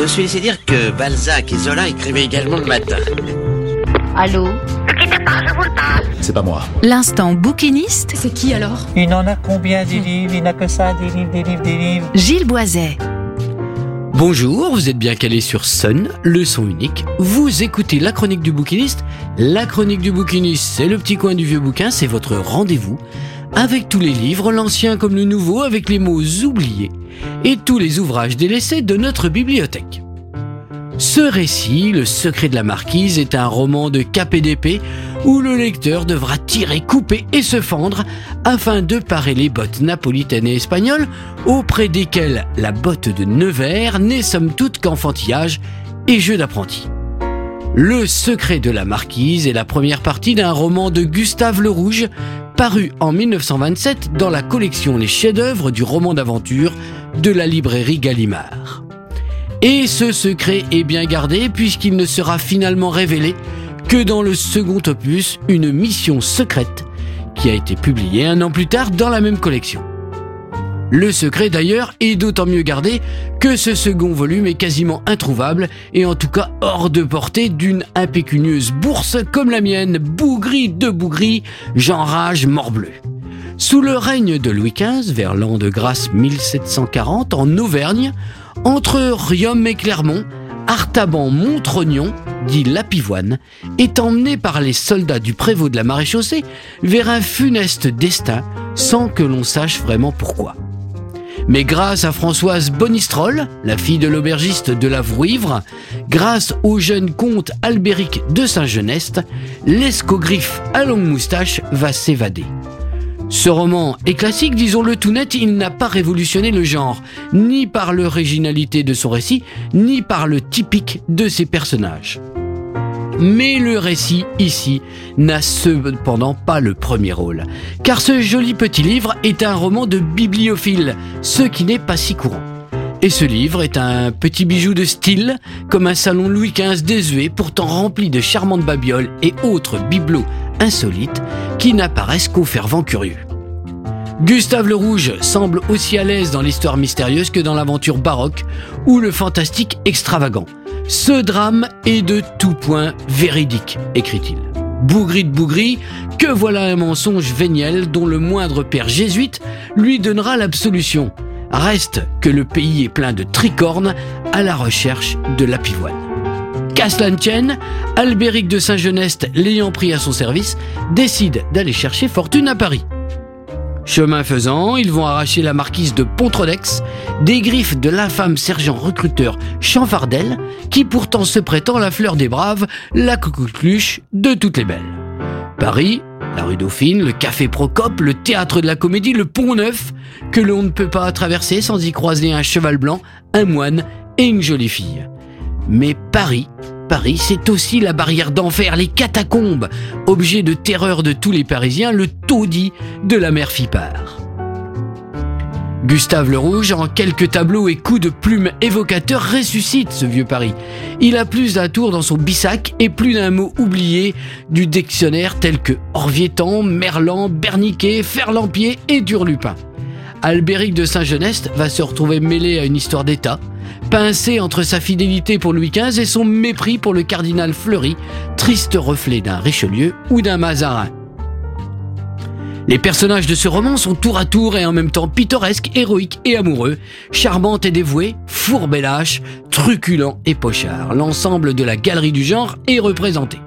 Je suis laissé dire que Balzac et Zola écrivaient également le matin. Allô C'est pas moi. L'instant bouquiniste, C'est qui alors Il en a combien des livres? Il n'a que ça, des livres, des livres, des livres. Gilles Boiset. Bonjour, vous êtes bien calé sur Sun, le son unique. Vous écoutez la chronique du bouquiniste. La chronique du bouquiniste, c'est le petit coin du vieux bouquin, c'est votre rendez-vous. Avec tous les livres, l'ancien comme le nouveau, avec les mots oubliés. Et tous les ouvrages délaissés de notre bibliothèque. Ce récit, Le secret de la marquise, est un roman de d'épée où le lecteur devra tirer, couper et se fendre afin de parer les bottes napolitaines et espagnoles auprès desquelles la botte de Nevers n'est somme toute qu'enfantillage et jeu d'apprenti. Le secret de la marquise est la première partie d'un roman de Gustave Le Rouge paru en 1927 dans la collection Les chefs-d'œuvre du roman d'aventure de la librairie Gallimard. Et ce secret est bien gardé puisqu'il ne sera finalement révélé que dans le second opus, une mission secrète, qui a été publiée un an plus tard dans la même collection. Le secret d'ailleurs est d'autant mieux gardé que ce second volume est quasiment introuvable et en tout cas hors de portée d'une impécunieuse bourse comme la mienne, bougri de bougri, j'enrage morbleu. Sous le règne de Louis XV, vers l'an de grâce 1740, en Auvergne, entre Riom et Clermont, Artaban-Montrognon, dit Lapivoine, est emmené par les soldats du prévôt de la maréchaussée vers un funeste destin sans que l'on sache vraiment pourquoi. Mais grâce à Françoise Bonistrol, la fille de l'aubergiste de la Vrouivre, grâce au jeune comte Albéric de Saint-Genest, l'escogriffe à longue moustache va s'évader. Ce roman est classique, disons-le tout net, il n'a pas révolutionné le genre, ni par l'originalité de son récit, ni par le typique de ses personnages. Mais le récit, ici, n'a cependant pas le premier rôle, car ce joli petit livre est un roman de bibliophile, ce qui n'est pas si courant. Et ce livre est un petit bijou de style, comme un salon Louis XV désuet, pourtant rempli de charmantes babioles et autres bibelots insolites qui n'apparaissent qu'aux fervents curieux. Gustave le Rouge semble aussi à l'aise dans l'histoire mystérieuse que dans l'aventure baroque ou le fantastique extravagant. Ce drame est de tout point véridique, écrit-il. Bougri de bougri, que voilà un mensonge véniel dont le moindre père jésuite lui donnera l'absolution. Reste que le pays est plein de tricornes à la recherche de la pivoine. Qu'à Albéric de Saint-Genest, l'ayant pris à son service, décide d'aller chercher fortune à Paris. Chemin faisant, ils vont arracher la marquise de Pontrodex des griffes de l'infâme sergent recruteur Chanfardel, qui pourtant se prétend la fleur des braves, la coqueluche de toutes les belles. Paris, la rue Dauphine, le café Procope, le théâtre de la comédie, le pont neuf, que l'on ne peut pas traverser sans y croiser un cheval blanc, un moine et une jolie fille. Mais Paris, Paris, c'est aussi la barrière d'enfer, les catacombes, objet de terreur de tous les Parisiens, le taudis de la mère Fipard. Gustave le Rouge, en quelques tableaux et coups de plume évocateurs, ressuscite ce vieux Paris. Il a plus d'un tour dans son bissac et plus d'un mot oublié du dictionnaire tel que Orvietan, Merlan, Berniquet, Ferlampier et Durlupin. Albéric de Saint-Genest va se retrouver mêlé à une histoire d'État, pincé entre sa fidélité pour Louis XV et son mépris pour le cardinal Fleury, triste reflet d'un Richelieu ou d'un Mazarin. Les personnages de ce roman sont tour à tour et en même temps pittoresques, héroïques et amoureux, charmantes et dévoués, fourbes et lâches, truculents et pochards. L'ensemble de la galerie du genre est représenté.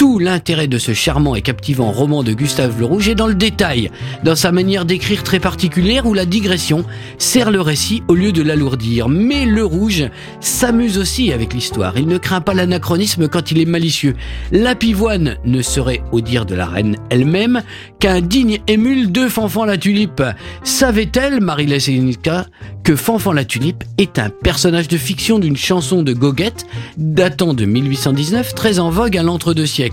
Tout l'intérêt de ce charmant et captivant roman de Gustave Le Rouge est dans le détail, dans sa manière d'écrire très particulière où la digression sert le récit au lieu de l'alourdir. Mais Le Rouge s'amuse aussi avec l'histoire. Il ne craint pas l'anachronisme quand il est malicieux. La pivoine ne serait, au dire de la reine elle-même, qu'un digne émule de Fanfan la Tulipe. Savait-elle, Marie Sénica, que Fanfan la Tulipe est un personnage de fiction d'une chanson de Goguette datant de 1819, très en vogue à l'entre-deux siècles?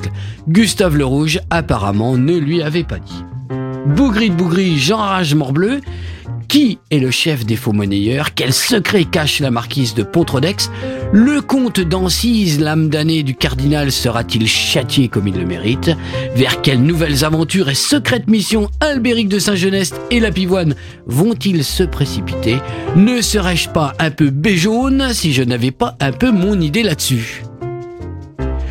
Gustave le Rouge apparemment ne lui avait pas dit. Bougri de Bougri, j'enrage morbleu, Qui est le chef des faux monnayeurs? Quel secret cache la marquise de Pontrodex Le comte d'Ancise, l'âme damnée du cardinal, sera-t-il châtié comme il le mérite? Vers quelles nouvelles aventures et secrètes missions Albéric de Saint-Genest et la Pivoine vont-ils se précipiter? Ne serais-je pas un peu béjaune si je n'avais pas un peu mon idée là-dessus?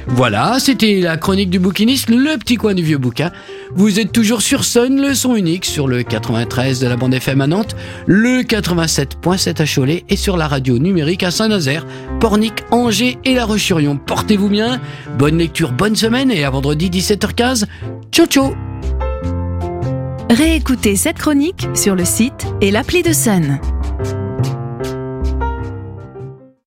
Voilà, c'était la chronique du bouquiniste, le petit coin du vieux bouquin. Vous êtes toujours sur Sun, le son unique, sur le 93 de la bande FM à Nantes, le 87.7 à Cholet et sur la radio numérique à Saint-Nazaire, Pornic, Angers et La roche Portez-vous bien, bonne lecture, bonne semaine et à vendredi 17h15. Ciao ciao Réécoutez cette chronique sur le site et l'appli de Sun.